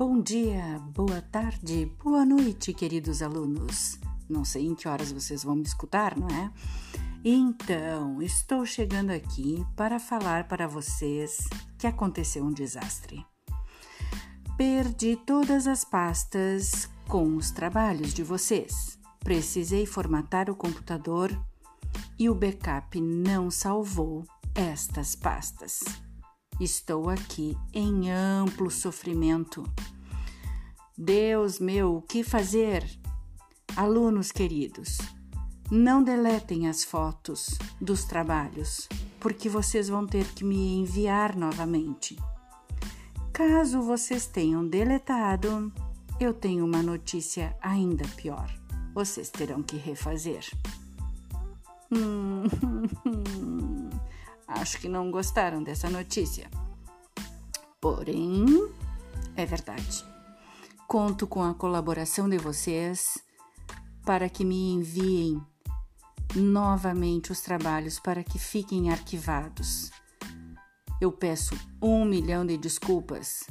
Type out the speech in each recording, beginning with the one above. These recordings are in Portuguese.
bom dia, boa tarde, boa noite, queridos alunos. Não sei em que horas vocês vão me escutar, não é? Então, estou chegando aqui para falar para vocês que aconteceu um desastre. Perdi todas as pastas com os trabalhos de vocês. Precisei formatar o computador e o backup não salvou estas pastas. Estou aqui em amplo sofrimento. Deus meu, o que fazer? Alunos queridos, não deletem as fotos dos trabalhos, porque vocês vão ter que me enviar novamente. Caso vocês tenham deletado, eu tenho uma notícia ainda pior. Vocês terão que refazer. Hum, Acho que não gostaram dessa notícia. Porém, é verdade. Conto com a colaboração de vocês para que me enviem novamente os trabalhos para que fiquem arquivados. Eu peço um milhão de desculpas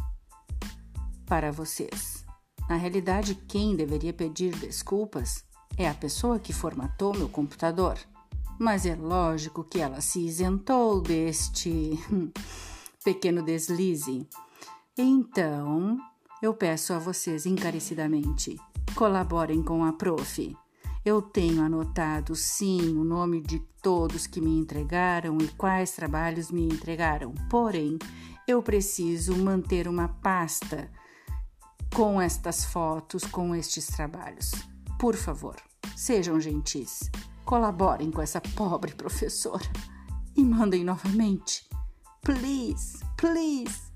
para vocês. Na realidade, quem deveria pedir desculpas é a pessoa que formatou meu computador mas é lógico que ela se isentou deste pequeno deslize. Então, eu peço a vocês encarecidamente, colaborem com a prof. Eu tenho anotado sim o nome de todos que me entregaram e quais trabalhos me entregaram, porém, eu preciso manter uma pasta com estas fotos, com estes trabalhos. Por favor, sejam gentis. Colaborem com essa pobre professora e mandem novamente. Please, please.